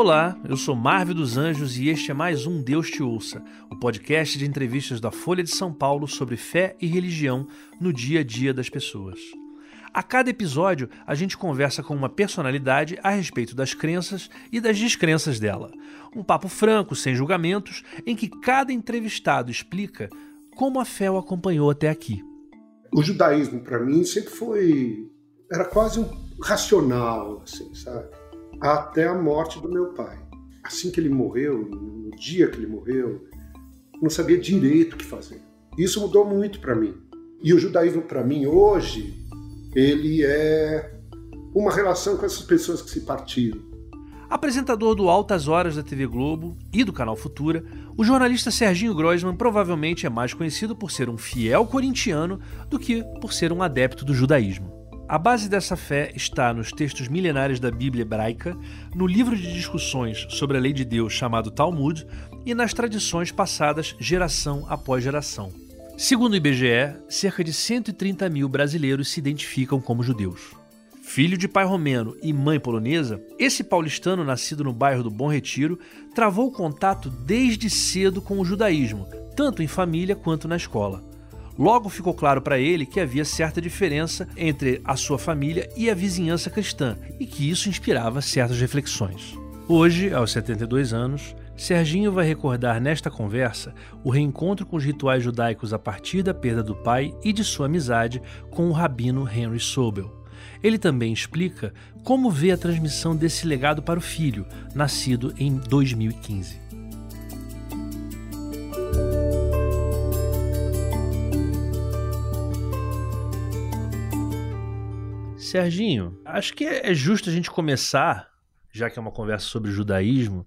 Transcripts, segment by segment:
Olá, eu sou Marvel dos Anjos e este é mais um Deus Te Ouça, o podcast de entrevistas da Folha de São Paulo sobre fé e religião no dia a dia das pessoas. A cada episódio, a gente conversa com uma personalidade a respeito das crenças e das descrenças dela. Um papo franco, sem julgamentos, em que cada entrevistado explica como a fé o acompanhou até aqui. O judaísmo, para mim, sempre foi. era quase um racional, assim, sabe? Até a morte do meu pai. Assim que ele morreu, no dia que ele morreu, não sabia direito o que fazer. Isso mudou muito para mim. E o judaísmo para mim hoje, ele é uma relação com essas pessoas que se partiram. Apresentador do Altas Horas da TV Globo e do canal Futura, o jornalista Serginho Groisman provavelmente é mais conhecido por ser um fiel corintiano do que por ser um adepto do judaísmo. A base dessa fé está nos textos milenares da Bíblia hebraica, no livro de discussões sobre a lei de Deus chamado Talmud e nas tradições passadas geração após geração. Segundo o IBGE, cerca de 130 mil brasileiros se identificam como judeus. Filho de pai romeno e mãe polonesa, esse paulistano nascido no bairro do Bom Retiro travou contato desde cedo com o judaísmo, tanto em família quanto na escola. Logo ficou claro para ele que havia certa diferença entre a sua família e a vizinhança cristã e que isso inspirava certas reflexões. Hoje, aos 72 anos, Serginho vai recordar nesta conversa o reencontro com os rituais judaicos a partir da perda do pai e de sua amizade com o rabino Henry Sobel. Ele também explica como vê a transmissão desse legado para o filho, nascido em 2015. Serginho, acho que é justo a gente começar, já que é uma conversa sobre judaísmo,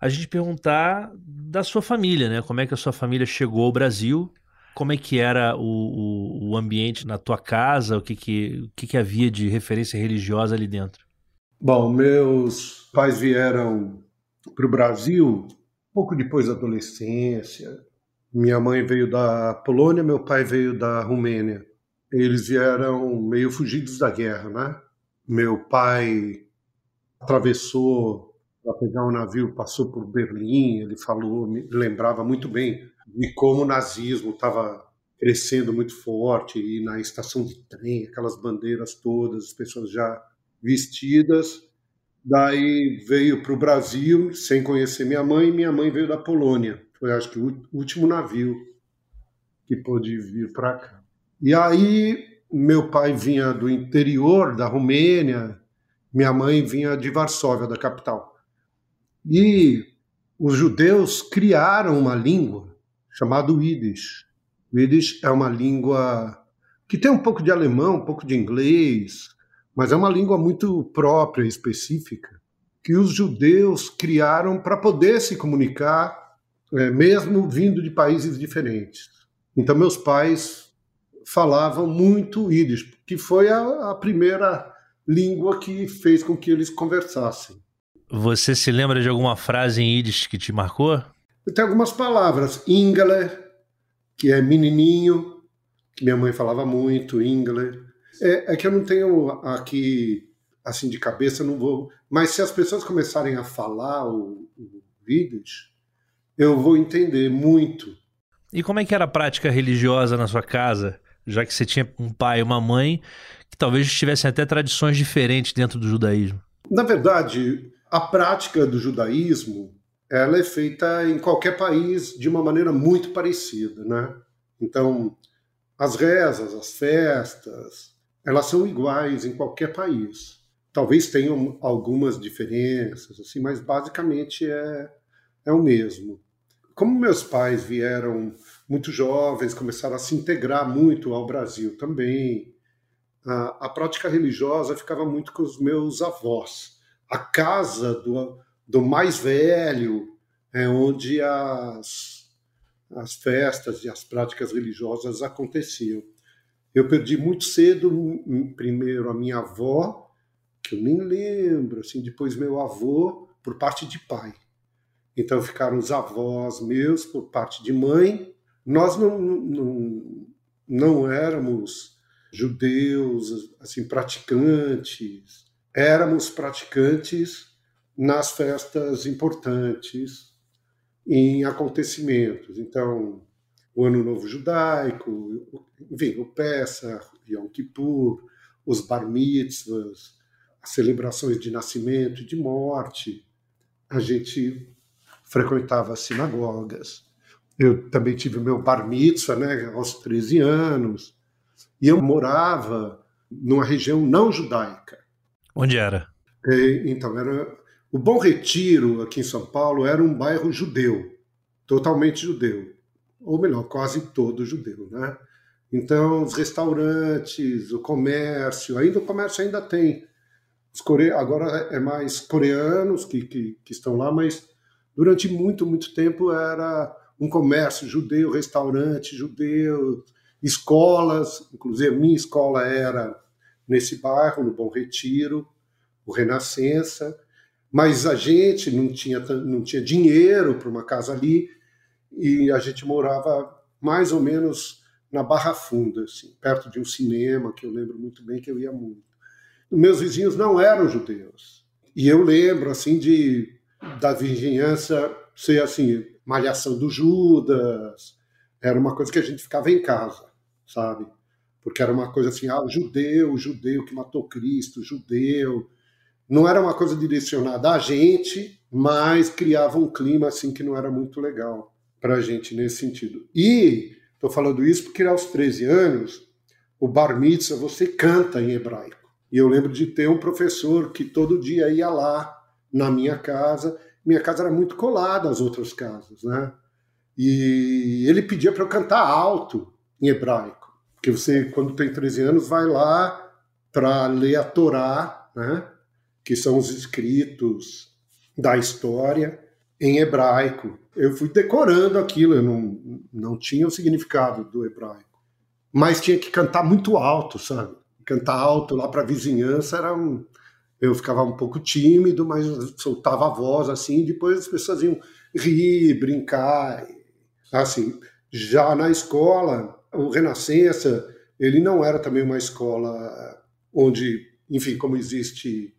a gente perguntar da sua família, né? Como é que a sua família chegou ao Brasil? Como é que era o, o, o ambiente na tua casa? O que que, o que que havia de referência religiosa ali dentro? Bom, meus pais vieram para o Brasil pouco depois da adolescência. Minha mãe veio da Polônia, meu pai veio da Romênia eles vieram meio fugidos da guerra, né? Meu pai atravessou para pegar um navio, passou por Berlim, ele falou, me lembrava muito bem de como o nazismo estava crescendo muito forte e na estação de trem, aquelas bandeiras todas, as pessoas já vestidas. Daí veio para o Brasil sem conhecer minha mãe, minha mãe veio da Polônia. Foi acho que o último navio que pôde vir para cá. E aí, meu pai vinha do interior da Romênia, minha mãe vinha de Varsóvia, da capital. E os judeus criaram uma língua chamada Yiddish. O Yiddish é uma língua que tem um pouco de alemão, um pouco de inglês, mas é uma língua muito própria, específica, que os judeus criaram para poder se comunicar, é, mesmo vindo de países diferentes. Então, meus pais falavam muito ídis, que foi a, a primeira língua que fez com que eles conversassem. Você se lembra de alguma frase em ídis que te marcou? Tem algumas palavras. Ingele, que é menininho, que minha mãe falava muito, Ingele. É, é, que eu não tenho aqui, assim, de cabeça, não vou... Mas se as pessoas começarem a falar o, o Yiddish, eu vou entender muito. E como é que era a prática religiosa na sua casa? Já que você tinha um pai e uma mãe que talvez tivessem até tradições diferentes dentro do judaísmo? Na verdade, a prática do judaísmo ela é feita em qualquer país de uma maneira muito parecida, né? Então, as rezas, as festas, elas são iguais em qualquer país. Talvez tenham algumas diferenças, assim, mas basicamente é, é o mesmo. Como meus pais vieram muito jovens, começaram a se integrar muito ao Brasil também. A, a prática religiosa ficava muito com os meus avós. A casa do, do mais velho é onde as, as festas e as práticas religiosas aconteciam. Eu perdi muito cedo, primeiro a minha avó, que eu nem lembro, assim, depois meu avô, por parte de pai. Então ficaram os avós meus por parte de mãe nós não, não, não éramos judeus assim praticantes, éramos praticantes, nas festas importantes, em acontecimentos. Então, o Ano Novo Judaico, enfim, o Pesach, Yom Kippur, os Bar Mitzvahs, as celebrações de nascimento e de morte. A gente frequentava as sinagogas. Eu também tive meu Bar Mitzvah, né, aos 13 anos. E eu morava numa região não judaica. Onde era? E, então, era o Bom Retiro, aqui em São Paulo, era um bairro judeu, totalmente judeu. Ou melhor, quase todo judeu, né? Então, os restaurantes, o comércio, ainda o comércio ainda tem. Core... Agora é mais coreanos que, que, que estão lá, mas durante muito, muito tempo era um comércio judeu, restaurante judeu, escolas, inclusive a minha escola era nesse bairro, no Bom Retiro, o Renascença, mas a gente não tinha, não tinha dinheiro para uma casa ali e a gente morava mais ou menos na Barra Funda, assim, perto de um cinema que eu lembro muito bem que eu ia muito. Meus vizinhos não eram judeus e eu lembro assim de da vizinhança ser assim malhação do Judas, era uma coisa que a gente ficava em casa, sabe? Porque era uma coisa assim, ah, o judeu, o judeu que matou Cristo, judeu. Não era uma coisa direcionada a gente, mas criava um clima assim que não era muito legal para a gente nesse sentido. E estou falando isso porque aos 13 anos, o bar mitzvah você canta em hebraico. E eu lembro de ter um professor que todo dia ia lá na minha casa minha casa era muito colada às outras casas, né? E ele pedia para eu cantar alto em hebraico, porque você, quando tem 13 anos, vai lá para ler a Torá, né? Que são os escritos da história em hebraico. Eu fui decorando aquilo, eu não, não tinha o significado do hebraico, mas tinha que cantar muito alto, sabe? Cantar alto lá para a vizinhança era um, eu ficava um pouco tímido, mas soltava a voz assim, depois as pessoas iam rir, brincar, assim. Já na escola, o Renascença, ele não era também uma escola onde, enfim, como existe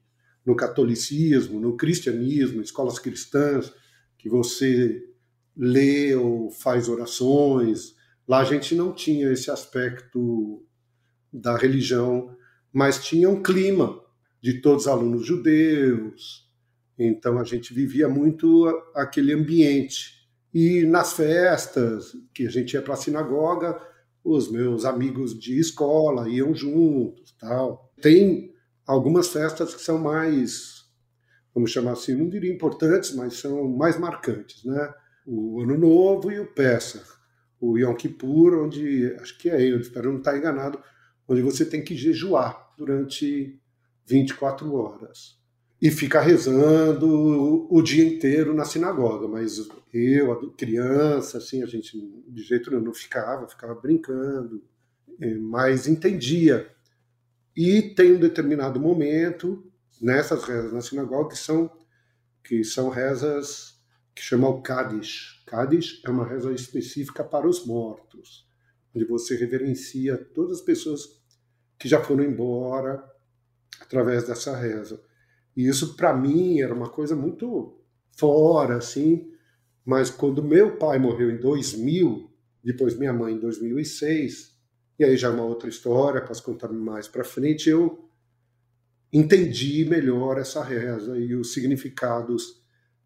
no catolicismo, no cristianismo, escolas cristãs, que você lê ou faz orações. Lá a gente não tinha esse aspecto da religião, mas tinha um clima de todos os alunos judeus. Então a gente vivia muito aquele ambiente. E nas festas, que a gente ia para a sinagoga, os meus amigos de escola iam juntos, tal. Tem algumas festas que são mais, vamos chamar assim, não diria importantes, mas são mais marcantes, né? O Ano Novo e o Pesach, o Yom Kippur, onde acho que é, eu espero não estar enganado, onde você tem que jejuar durante 24 horas. E fica rezando o, dia inteiro na sinagoga, mas eu, criança, assim, a gente de jeito nenhum não ficava, ficava brincando, é, mas entendia. E tem um determinado momento nessas rezas na sinagoga que são que são rezas que chamam o Kadish. Kadish é uma reza específica para os mortos, onde você reverencia todas as pessoas que já foram embora, através dessa reza. E isso para mim era uma coisa muito fora, assim. Mas quando meu pai morreu em 2000, depois minha mãe em 2006, e aí já é uma outra história, posso contar mais para frente, eu entendi melhor essa reza e os significados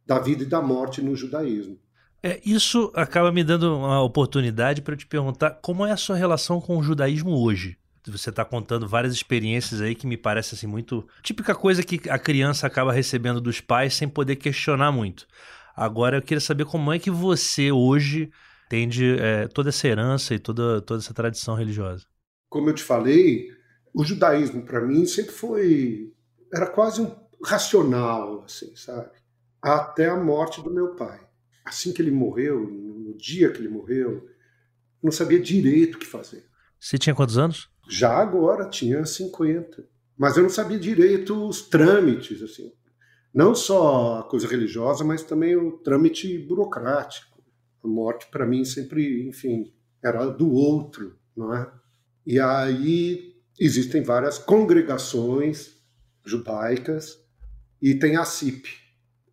da vida e da morte no judaísmo. É, isso acaba me dando uma oportunidade para te perguntar como é a sua relação com o judaísmo hoje você está contando várias experiências aí que me parece assim muito típica coisa que a criança acaba recebendo dos pais sem poder questionar muito. Agora eu queria saber como é que você hoje entende é, toda essa herança e toda, toda essa tradição religiosa. Como eu te falei, o judaísmo para mim sempre foi era quase um racional, assim, sabe? Até a morte do meu pai. Assim que ele morreu, no dia que ele morreu, não sabia direito o que fazer. Você tinha quantos anos? Já agora tinha 50. Mas eu não sabia direito os trâmites, assim. Não só a coisa religiosa, mas também o trâmite burocrático. A morte, para mim, sempre, enfim, era do outro, não é? E aí existem várias congregações judaicas e tem a CIP,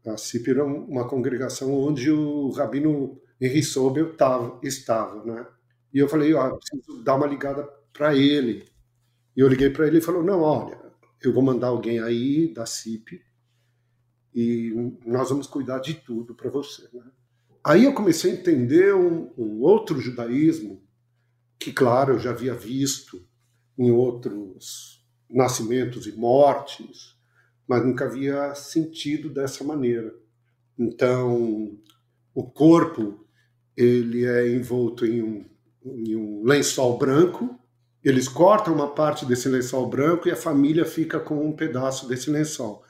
A CIP era uma congregação onde o rabino Henry Sobel tava, estava, né? E eu falei, ó, preciso dar uma ligada para ele. E eu liguei para ele e falou, não, olha, eu vou mandar alguém aí da CIP e nós vamos cuidar de tudo para você. Né? Aí eu comecei a entender um, um, outro judaísmo que, claro, eu já havia visto em outros nascimentos e mortes, mas nunca havia sentido dessa maneira. Então, o corpo ele é envolto em um, em um lençol branco. Eles cortam uma parte desse lençol branco e a família fica com um pedaço desse lençol.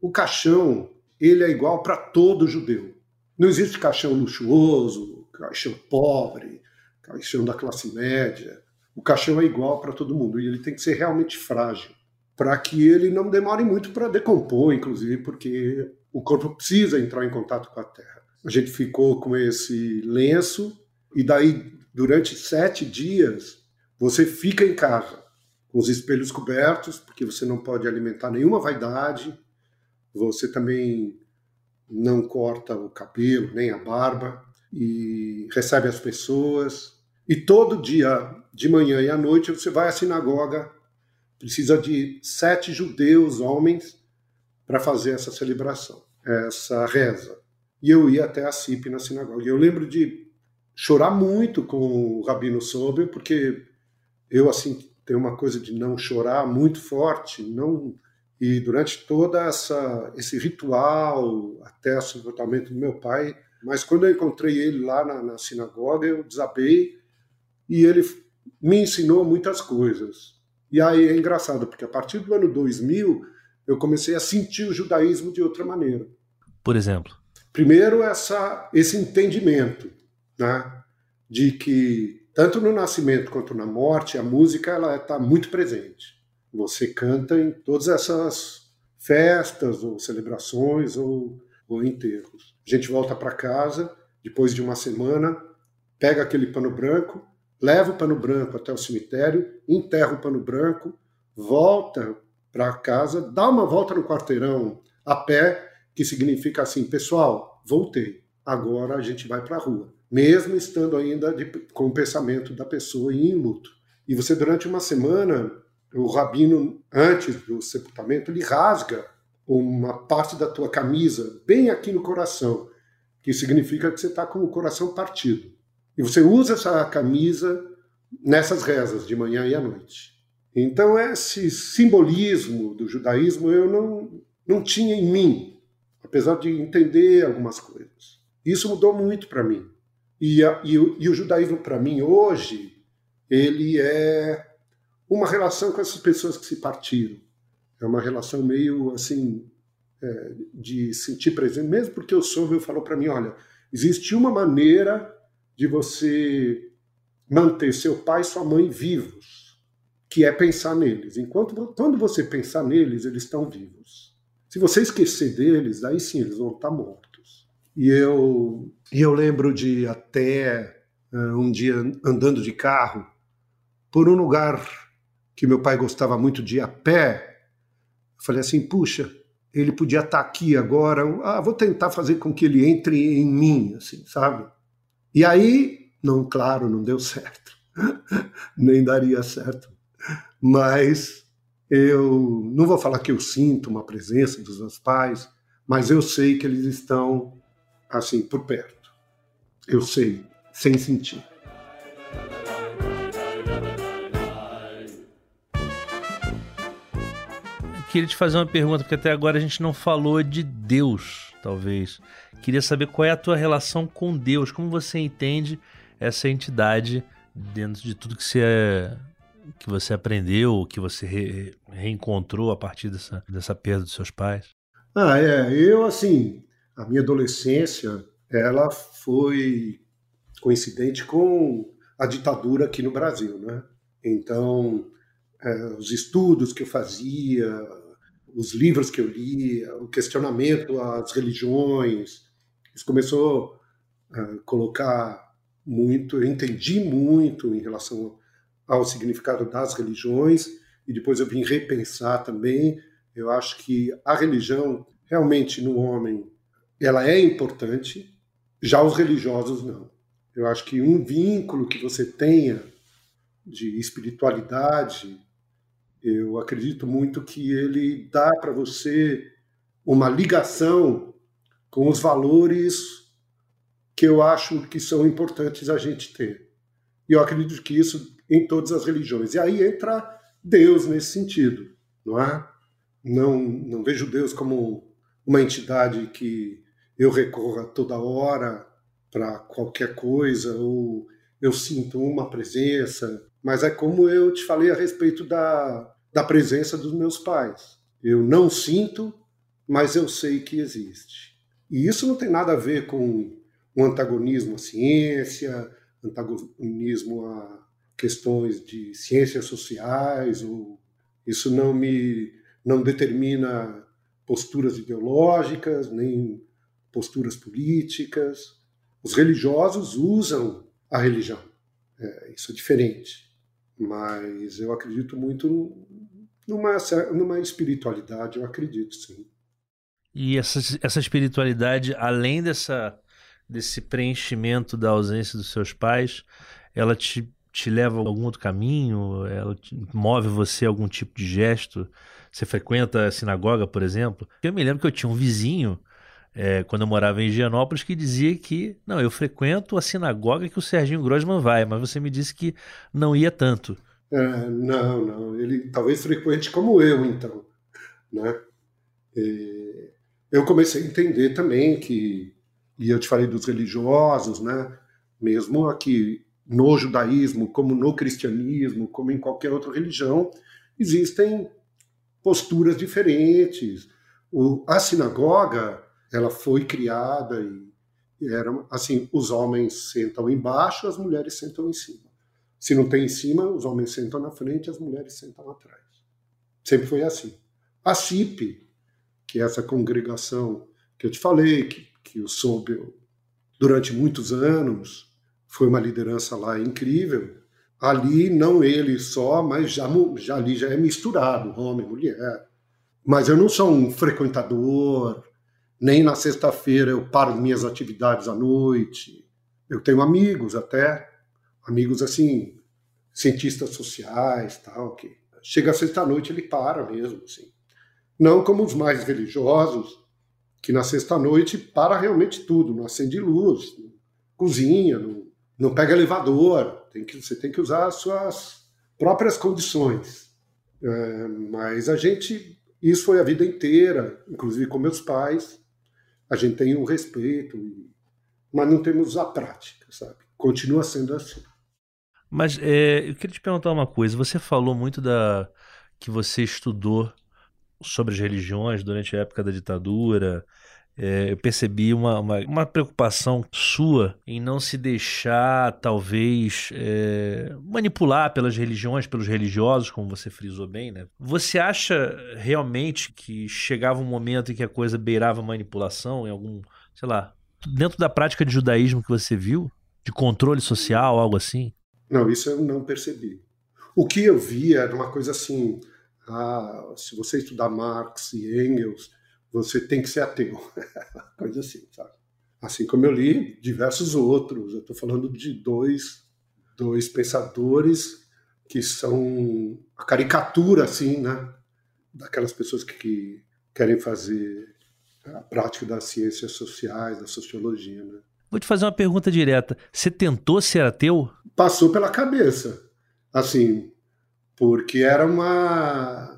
O caixão ele é igual para todo judeu. Não existe caixão luxuoso, caixão pobre, caixão da classe média. O caixão é igual para todo mundo e ele tem que ser realmente frágil para que ele não demore muito para decompor, inclusive, porque o corpo precisa entrar em contato com a terra. A gente ficou com esse lenço e daí durante sete dias você fica em casa com os espelhos cobertos, porque você não pode alimentar nenhuma vaidade, você também não corta o cabelo nem a barba e recebe as pessoas. E todo dia, de manhã e à noite, você vai à sinagoga. Precisa de sete judeus, homens, para fazer essa celebração, essa reza. E eu ia até a CIP na sinagoga. Eu lembro de chorar muito com o Rabino Sober, porque eu, assim, tenho uma coisa de não chorar muito forte, não e durante toda essa esse ritual, até o sepultamento do meu pai, mas quando eu encontrei ele lá na, na sinagoga, eu desabei e ele me ensinou muitas coisas. E aí é engraçado, porque a partir do ano 2000 eu comecei a sentir o judaísmo de outra maneira. Por exemplo? Primeiro, essa, esse entendimento né, de que, tanto no nascimento quanto na morte, a música ela está muito presente. Você canta em todas essas festas ou celebrações ou, ou enterros. A gente volta para casa depois de uma semana, pega aquele pano branco, leva o pano branco até o cemitério, enterra o pano branco, volta para casa, dá uma volta no quarteirão a pé, que significa assim, pessoal, voltei. Agora a gente vai para a rua, mesmo estando ainda de, com o pensamento da pessoa em luto. E você durante uma semana o rabino, antes do sepultamento, ele rasga uma parte da tua camisa bem aqui no coração, que significa que você está com o coração partido. E você usa essa camisa nessas rezas de manhã e à noite. Então esse simbolismo do judaísmo eu não, não tinha em mim, apesar de entender algumas coisas. Isso mudou muito para mim. E, a, e, o, e o judaísmo para mim hoje ele é uma relação com essas pessoas que se partiram. É uma relação meio assim é, de sentir presente, mesmo porque o Sobel falou para mim, olha, existe uma maneira de você manter seu pai e sua mãe vivos, que é pensar neles. Enquanto quando você pensar neles, eles estão vivos. Se você esquecer deles, aí sim eles vão estar mortos. E eu, e eu lembro de até uh, um dia andando de carro por um lugar que meu pai gostava muito de ir a pé, eu falei assim, puxa, ele podia estar tá aqui agora, ah, vou tentar fazer com que ele entre em mim, assim, sabe? E aí, não, claro, não deu certo, nem daria certo, mas eu não vou falar que eu sinto uma presença dos meus pais, mas eu sei que eles estão assim por perto. Eu sei, sem sentir. queria te fazer uma pergunta, porque até agora a gente não falou de Deus, talvez. Queria saber qual é a tua relação com Deus, como você entende essa entidade dentro de tudo que você, que você aprendeu, que você re, reencontrou a partir dessa, dessa perda dos seus pais. Ah, é. Eu, assim, a minha adolescência, ela foi coincidente com a ditadura aqui no Brasil, né? Então, é, os estudos que eu fazia, os livros que eu lia, o questionamento às religiões. Isso começou a colocar muito, eu entendi muito em relação ao significado das religiões e depois eu vim repensar também. Eu acho que a religião realmente no homem ela é importante, já os religiosos não. Eu acho que um vínculo que você tenha de espiritualidade, eu acredito muito que ele dá para você uma ligação com os valores que eu acho que são importantes a gente ter. E eu acredito que isso em todas as religiões. E aí entra Deus nesse sentido, não é? Não, não vejo Deus como uma entidade que eu recorra toda hora para qualquer coisa ou eu sinto uma presença, mas é como eu te falei a respeito da, da presença dos meus pais. Eu não sinto, mas eu sei que existe. E isso não tem nada a ver com um antagonismo à ciência, antagonismo a questões de ciências sociais, ou isso não me não determina posturas ideológicas, nem posturas políticas. Os religiosos usam a religião. É, isso é diferente. Mas eu acredito muito numa, numa espiritualidade, eu acredito sim. E essa, essa espiritualidade, além dessa, desse preenchimento da ausência dos seus pais, ela te, te leva a algum outro caminho? Ela move você a algum tipo de gesto? Você frequenta a sinagoga, por exemplo? Eu me lembro que eu tinha um vizinho é, quando eu morava em Higienópolis, que dizia que, não, eu frequento a sinagoga que o Serginho Grossman vai, mas você me disse que não ia tanto. É, não, não, ele talvez frequente como eu, então, né? E eu comecei a entender também que, e eu te falei dos religiosos, né? Mesmo aqui no judaísmo, como no cristianismo, como em qualquer outra religião, existem posturas diferentes. O, a sinagoga ela foi criada e, era assim, os homens sentam embaixo, as mulheres sentam em cima. Se não tem em cima, os homens sentam na frente, as mulheres sentam atrás. Sempre foi assim. A CIP, que é essa congregação que eu te falei, que, que eu soube durante muitos anos, foi uma liderança lá incrível. Ali, não ele só, mas já, já ali já é misturado, homem, mulher. Mas eu não sou um frequentador, nem na sexta-feira eu paro minhas atividades à noite. Eu tenho amigos até, amigos assim, cientistas sociais, tal, que chega sexta-noite ele para mesmo, assim. Não como os mais religiosos, que na sexta-noite para realmente tudo, não acende luz, não cozinha, não, não pega elevador, tem que, você tem que usar as suas próprias condições. É, mas a gente, isso foi a vida inteira, inclusive com meus pais, a gente tem um respeito, mas não temos a prática, sabe? Continua sendo assim. Mas é, eu queria te perguntar uma coisa. Você falou muito da que você estudou sobre as religiões durante a época da ditadura. É, eu percebi uma, uma, uma, preocupação sua em não se deixar, talvez, é, manipular pelas religiões, pelos religiosos, como você frisou bem, né? Você acha realmente que chegava um momento em que a coisa beirava manipulação em algum, sei lá, dentro da prática de judaísmo que você viu? De controle social, algo assim? Não, isso eu não percebi. O que eu vi era uma coisa assim, ah, se você estudar Marx e Engels, você tem que ser ateu. Coisa assim, sabe? Assim como eu li diversos outros. Eu estou falando de dois, dois pensadores que são a caricatura, assim, né? Daquelas pessoas que, que querem fazer a prática das ciências sociais, da sociologia, né? Vou te fazer uma pergunta direta. Você tentou ser ateu? Passou pela cabeça. Assim, porque era uma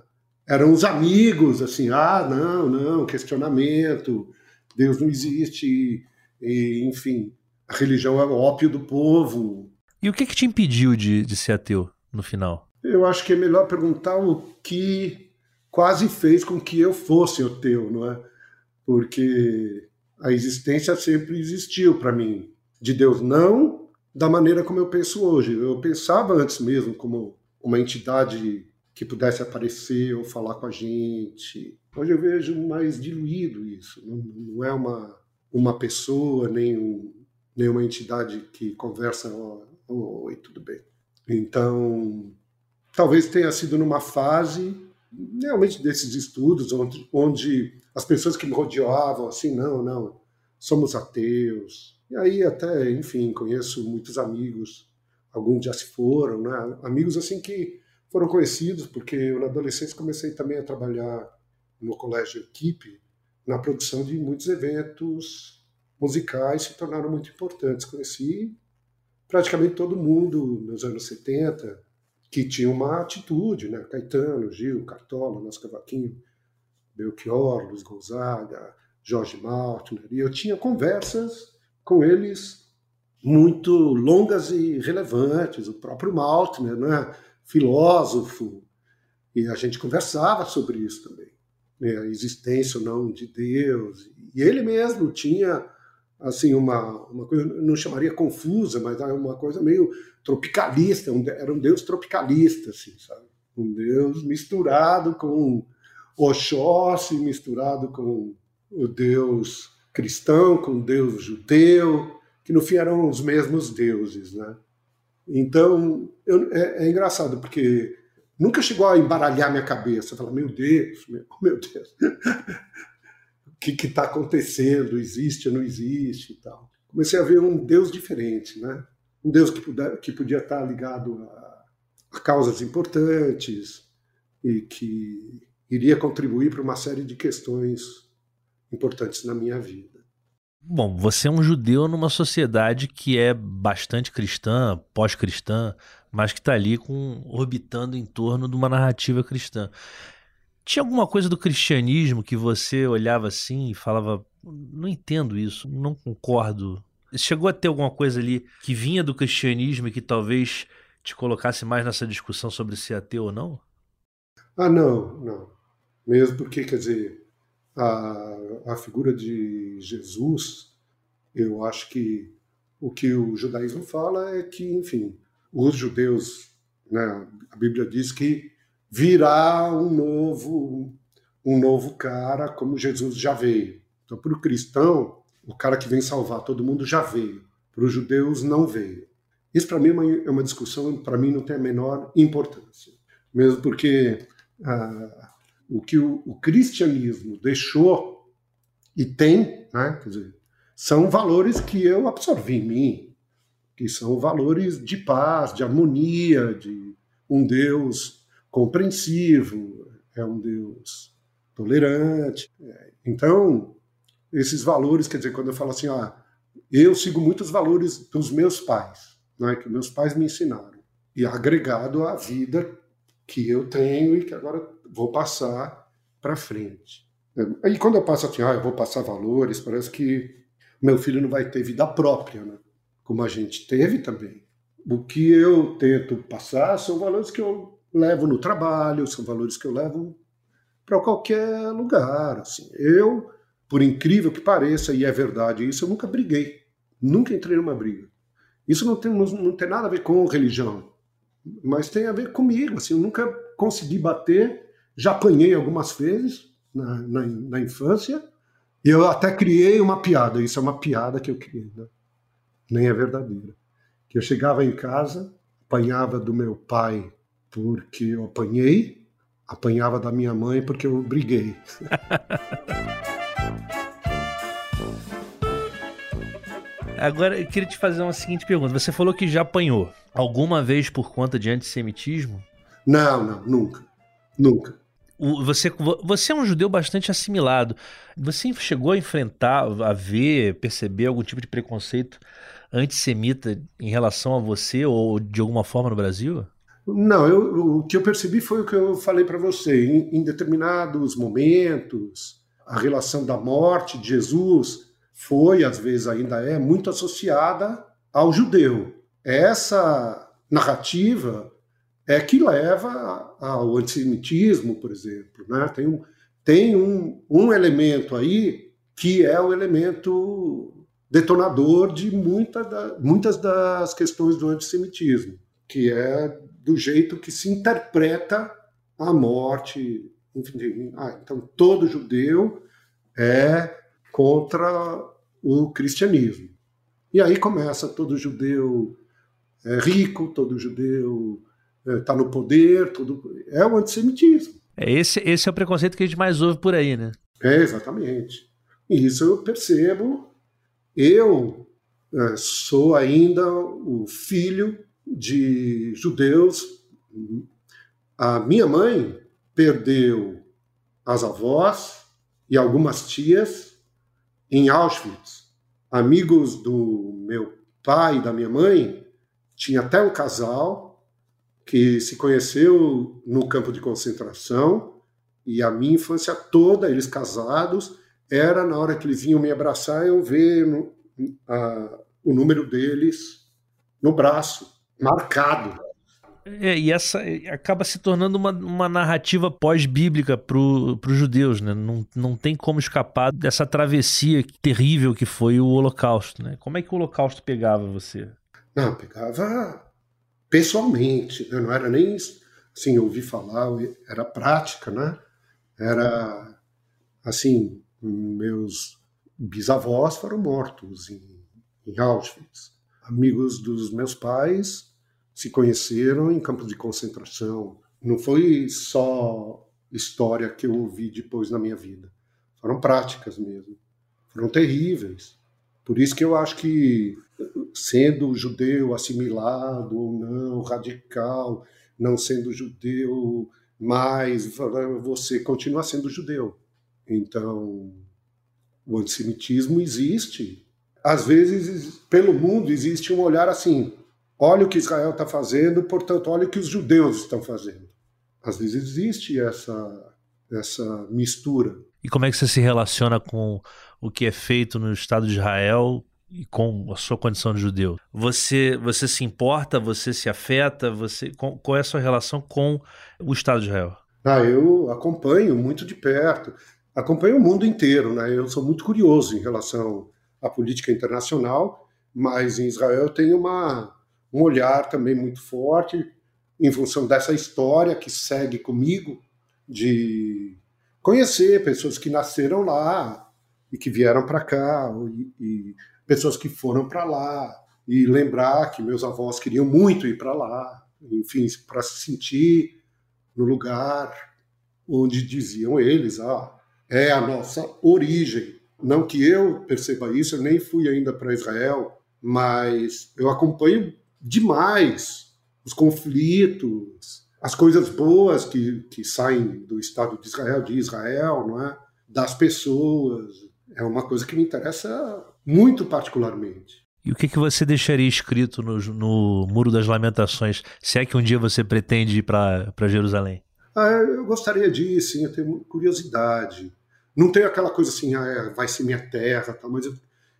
eram os amigos, assim, ah, não, não, questionamento, Deus não existe, e, enfim, a religião é o ópio do povo. E o que, que te impediu de, de ser ateu no final? Eu acho que é melhor perguntar o que quase fez com que eu fosse ateu, não é? Porque a existência sempre existiu para mim, de Deus, não da maneira como eu penso hoje. Eu pensava antes mesmo como uma entidade que pudesse aparecer ou falar com a gente. Hoje eu vejo mais diluído isso. Não, não é uma, uma pessoa, nem, um, nem uma entidade que conversa, oi, tudo bem. Então, talvez tenha sido numa fase realmente desses estudos, onde, onde as pessoas que me rodeavam, assim, não, não, somos ateus. E aí até, enfim, conheço muitos amigos, alguns já se foram, né? Amigos assim que foram conhecidos porque eu na adolescência comecei também a trabalhar no colégio equipe na produção de muitos eventos musicais se tornaram muito importantes. Conheci praticamente todo mundo nos anos 70 que tinha uma atitude, né? Caetano, Gil, Cartola, Nosso Cavaquinho, Belchior, Luiz Gonzaga, Jorge Maltner, e eu tinha conversas com eles muito longas e relevantes. O próprio Maltner, né? Filósofo, e a gente conversava sobre isso também, né? a existência ou não de Deus. E ele mesmo tinha assim uma, uma coisa, não chamaria confusa, mas uma coisa meio tropicalista, um, era um Deus tropicalista, assim, sabe? Um Deus misturado com Oxóssi, misturado com o Deus cristão, com o Deus judeu, que no fim eram os mesmos deuses, né? Então, eu, é, é, engraçado, porque nunca chegou a embaralhar minha cabeça, falar, meu Deus, meu, meu Deus, o que está acontecendo? Existe ou não existe e tal. Comecei a ver um Deus diferente, né? Um Deus que, puder, que podia estar ligado a, a causas importantes e que iria contribuir para uma série de questões importantes na minha vida. Bom, você é um judeu numa sociedade que é bastante cristã, pós-cristã, mas que está ali com, orbitando em torno de uma narrativa cristã. Tinha alguma coisa do cristianismo que você olhava assim e falava: não entendo isso, não concordo. Chegou a ter alguma coisa ali que vinha do cristianismo e que talvez te colocasse mais nessa discussão sobre ser ateu ou não? Ah, não, não. Mesmo porque, quer dizer, a, a figura de Jesus, eu acho que o que o judaísmo fala é que, enfim, os judeus, né, a Bíblia diz que virá um novo um novo cara como Jesus já veio. Então, para o cristão, o cara que vem salvar todo mundo já veio. Para os judeus, não veio. Isso, para mim, é uma, é discussão, para mim, não tem a menor importância. Mesmo porque ah, o que o, o cristianismo deixou e tem, né, dizer, são valores que eu absorvi em mim, que são valores de paz, de harmonia, de um Deus compreensivo, é um Deus tolerante. Então, esses valores, quer dizer, quando eu falo assim, ah, eu sigo muitos valores dos meus pais, né, que meus pais me ensinaram, e agregado à vida que eu tenho e que agora vou passar para frente. Aí quando eu passo assim, ah, eu vou passar valores, parece que meu filho não vai ter vida própria, né? Como a gente teve também. O que eu tento passar são valores que eu levo no trabalho, são valores que eu levo para qualquer lugar. Assim. Eu, por incrível que pareça, e é verdade isso, eu nunca briguei. Nunca entrei numa briga. Isso não tem, não, não tem nada a ver com religião mas tem a ver comigo. Assim, eu nunca consegui bater, já apanhei algumas vezes na, na, na infância, e eu até criei uma piada. Isso é uma piada que eu criei, né? nem é verdadeira. Que eu chegava em casa, apanhava do meu pai porque eu apanhei, apanhava da minha mãe porque eu briguei. Agora, eu queria te fazer uma seguinte pergunta. Você falou que já apanhou alguma vez por conta de antissemitismo? Não, não, nunca. Nunca. O, você, você é um judeu bastante assimilado. Você chegou a enfrentar, a ver, perceber algum tipo de preconceito antissemita em relação a você ou de alguma forma no Brasil? Não, eu, o que eu percebi foi o que eu falei para você. Em, em determinados momentos, a relação da morte de Jesus foi, às vezes ainda é, muito associada ao judeu. Essa narrativa é que leva ao antissemitismo, por exemplo. Né? Tem, um, tem um, um elemento aí que é o elemento detonador de muita da, muitas das questões do antissemitismo, que é do jeito que se interpreta a morte. Enfim, ah, então todo judeu é contra o cristianismo. E aí começa todo judeu é, rico, todo judeu está é, no poder, tudo é o antissemitismo. É esse, esse é o preconceito que a gente mais ouve por aí, né? É, exatamente. E isso eu percebo eu é, sou ainda o filho de judeus. A minha mãe perdeu as avós e algumas tias em Auschwitz. Amigos do meu pai e da minha mãe tinha até um casal que se conheceu no campo de concentração e a minha infância toda, eles casados, era na hora que eles vinham me abraçar, eu ver no, a, o número deles no braço, marcado. É, e essa acaba se tornando uma, uma narrativa pós-bíblica para os judeus, né? Não, não tem como escapar dessa travessia terrível que foi o Holocausto, né? Como é que o Holocausto pegava você? Não, pegava pessoalmente, né? não era nem assim, ouvir falar, era prática, né? Era assim, meus bisavós foram mortos em, em Auschwitz. Amigos dos meus pais se conheceram em campos de concentração. Não foi só história que eu ouvi depois na minha vida. Foram práticas mesmo. Foram terríveis. Por isso que eu acho que, sendo judeu assimilado ou não, radical, não sendo judeu mais, você continua sendo judeu. Então, o antissemitismo existe. Às vezes, pelo mundo, existe um olhar assim: olha o que Israel está fazendo, portanto, olha o que os judeus estão fazendo. Às vezes existe essa, essa mistura. E como é que você se relaciona com o que é feito no Estado de Israel e com a sua condição de judeu? Você, você se importa? Você se afeta? Você, qual é a sua relação com o Estado de Israel? Ah, eu acompanho muito de perto acompanho o mundo inteiro, né? Eu sou muito curioso em relação à política internacional, mas em Israel eu tenho uma, um olhar também muito forte em função dessa história que segue comigo de conhecer pessoas que nasceram lá e que vieram para cá e, e, pessoas que foram para lá e lembrar que meus avós queriam muito ir para lá, enfim, para se sentir no lugar onde diziam eles, ah, é a nossa origem. Não que eu perceba isso, eu nem fui ainda para Israel, mas eu acompanho demais os conflitos, as coisas boas que, que saem do Estado de Israel, de Israel, não é? das pessoas. É uma coisa que me interessa muito particularmente. E o que, que você deixaria escrito no, no Muro das Lamentações, se é que um dia você pretende ir para Jerusalém? Ah, eu gostaria de ir, sim, eu tenho curiosidade. Não tem aquela coisa assim, ah, é, vai ser minha terra, tá? mas eu,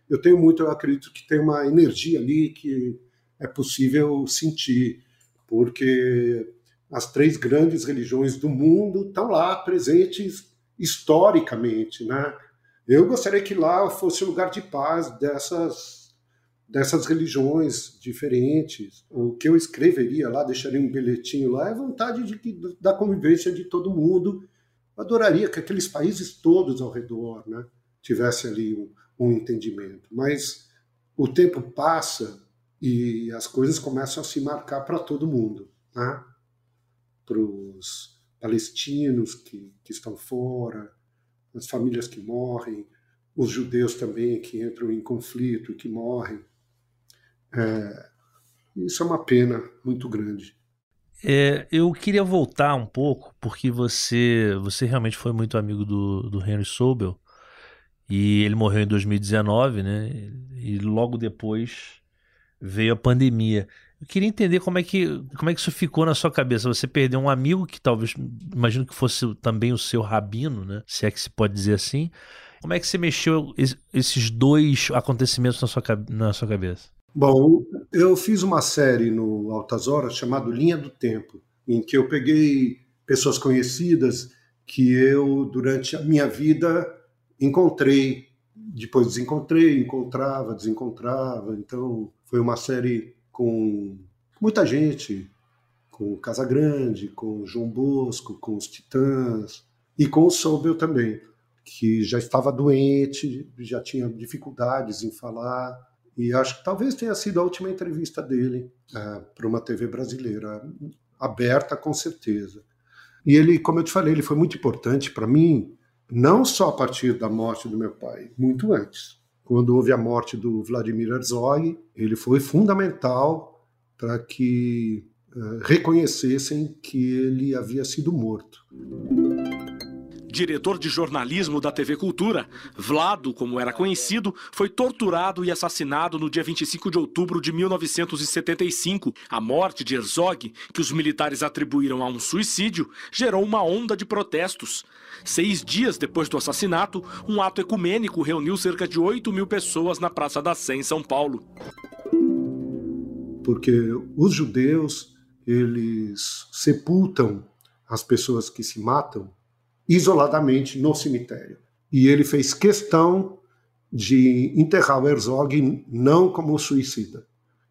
eu tenho muito, eu acredito que tem uma energia ali que é possível sentir, porque as três grandes religiões do mundo estão lá presentes historicamente, né? Eu gostaria que lá fosse um lugar de paz dessas dessas religiões diferentes. O que eu escreveria lá, deixaria um bilhetinho lá, é vontade de, da convivência de todo mundo adoraria que aqueles países todos ao redor né, tivessem ali um, um entendimento. Mas o tempo passa e as coisas começam a se marcar para todo mundo. Né? Para os palestinos que, que estão fora, as famílias que morrem, os judeus também que entram em conflito e que morrem. É, isso é uma pena muito grande. É, eu queria voltar um pouco, porque você você realmente foi muito amigo do, do Henry Sobel, e ele morreu em 2019, né? E logo depois veio a pandemia. Eu queria entender como é que como é que isso ficou na sua cabeça. Você perdeu um amigo que talvez, imagino que fosse também o seu rabino, né? Se é que se pode dizer assim. Como é que você mexeu esses dois acontecimentos na sua, na sua cabeça? Bom, eu fiz uma série no Altas Horas chamado Linha do Tempo, em que eu peguei pessoas conhecidas que eu, durante a minha vida, encontrei, depois desencontrei, encontrava, desencontrava. Então, foi uma série com muita gente, com Casa Grande, com João Bosco, com os Titãs e com o Sobel também, que já estava doente, já tinha dificuldades em falar e acho que talvez tenha sido a última entrevista dele é, para uma TV brasileira, aberta com certeza. E ele, como eu te falei, ele foi muito importante para mim, não só a partir da morte do meu pai, muito antes. quando houve a morte do Vladimir Herzog, ele foi fundamental para que uh, reconhecessem que ele havia sido morto diretor de jornalismo da TV Cultura, Vlado, como era conhecido, foi torturado e assassinado no dia 25 de outubro de 1975. A morte de Herzog, que os militares atribuíram a um suicídio, gerou uma onda de protestos. Seis dias depois do assassinato, um ato ecumênico reuniu cerca de 8 mil pessoas na Praça da Sé, em São Paulo. Porque os judeus, eles sepultam as pessoas que se matam isoladamente no cemitério. E ele fez questão de enterrar o Herzog não como suicida.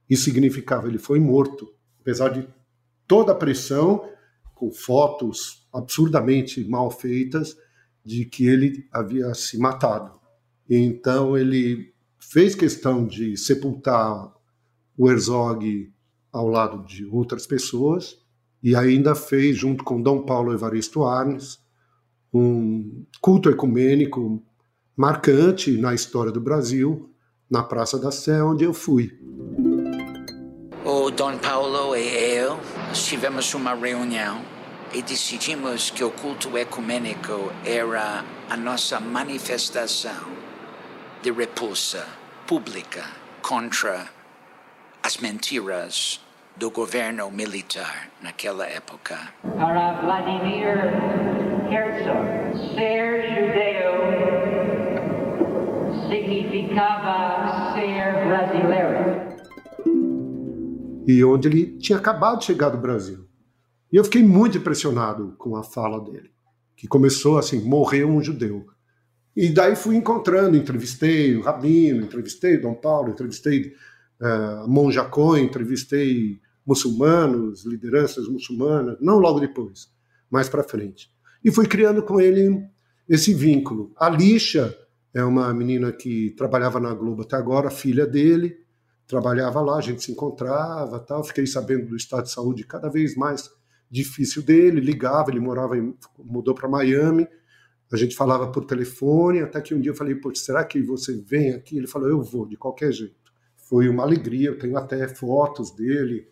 Isso significava ele foi morto, apesar de toda a pressão, com fotos absurdamente mal feitas, de que ele havia se matado. Então ele fez questão de sepultar o Herzog ao lado de outras pessoas e ainda fez, junto com Dom Paulo Evaristo Arnes, um culto ecumênico marcante na história do Brasil, na Praça da Sé, onde eu fui. O Dom Paulo e eu tivemos uma reunião e decidimos que o culto ecumênico era a nossa manifestação de repulsa pública contra as mentiras do governo militar naquela época. Para Vladimir Herzog. Ser judeu significava ser brasileiro. E onde ele tinha acabado de chegar do Brasil. E eu fiquei muito impressionado com a fala dele, que começou assim: morreu um judeu. E daí fui encontrando, entrevistei o Rabino, entrevistei o Dom Paulo, entrevistei uh, Monja Cohen, entrevistei muçulmanos, lideranças muçulmanas, não logo depois, mais para frente e fui criando com ele esse vínculo. A Lixa é uma menina que trabalhava na Globo até agora, filha dele, trabalhava lá, a gente se encontrava, tal. Fiquei sabendo do estado de saúde cada vez mais difícil dele, ligava, ele morava em, mudou para Miami. A gente falava por telefone, até que um dia eu falei: "Pô, será que você vem aqui?" Ele falou: "Eu vou de qualquer jeito". Foi uma alegria, eu tenho até fotos dele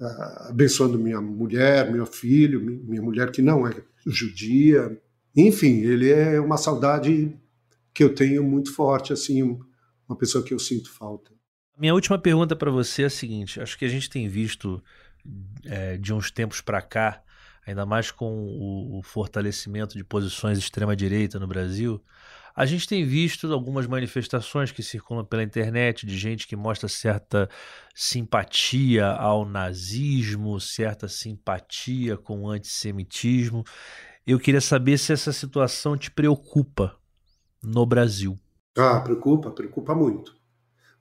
uh, abençoando minha mulher, meu filho, minha mulher que não é judia. Enfim, ele é uma saudade que eu tenho muito forte, assim, uma pessoa que eu sinto falta. Minha última pergunta para você é a seguinte: acho que a gente tem visto é, de uns tempos para cá, ainda mais com o, o fortalecimento de posições extrema-direita no Brasil, a gente tem visto algumas manifestações que circulam pela internet de gente que mostra certa simpatia ao nazismo, certa simpatia com o antissemitismo. Eu queria saber se essa situação te preocupa no Brasil. Ah, preocupa, preocupa muito.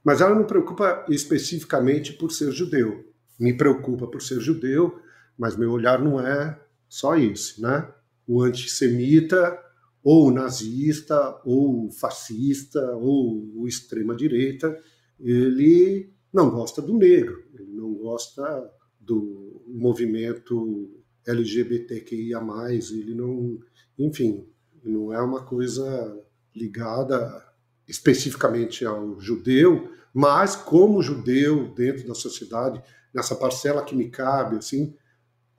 Mas ela não preocupa especificamente por ser judeu. Me preocupa por ser judeu, mas meu olhar não é só esse, né? O antissemita ou nazista, ou fascista, ou extrema-direita, ele não gosta do negro, ele não gosta do movimento LGBTQIA+, ele não, enfim, não é uma coisa ligada especificamente ao judeu, mas como judeu dentro da sociedade, nessa parcela que me cabe, assim,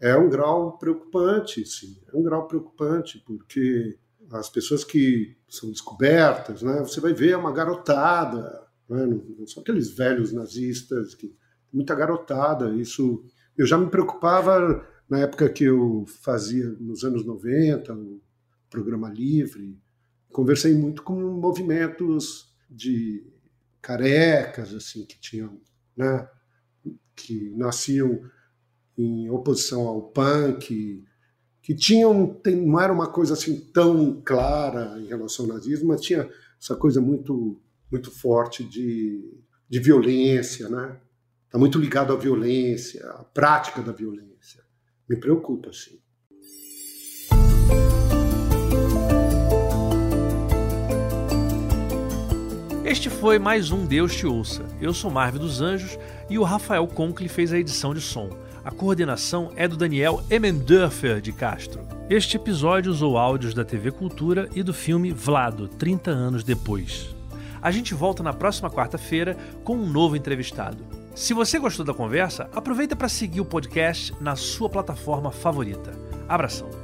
é um grau preocupante, sim, é um grau preocupante, porque as pessoas que são descobertas, né? Você vai ver uma garotada, né? não são aqueles velhos nazistas que muita garotada. Isso eu já me preocupava na época que eu fazia nos anos 90 o programa livre. Conversei muito com movimentos de carecas assim que tinham, né? Que nasciam em oposição ao punk, que tinham, não era uma coisa assim tão clara em relação ao nazismo, mas tinha essa coisa muito, muito forte de, de violência, né? Está muito ligado à violência, à prática da violência. Me preocupa, sim. Este foi mais um Deus Te Ouça. Eu sou Marvel dos Anjos e o Rafael Conkle fez a edição de som. A coordenação é do Daniel Emendorfer de Castro. Este episódio usou áudios da TV Cultura e do filme Vlado, 30 anos depois. A gente volta na próxima quarta-feira com um novo entrevistado. Se você gostou da conversa, aproveita para seguir o podcast na sua plataforma favorita. Abração.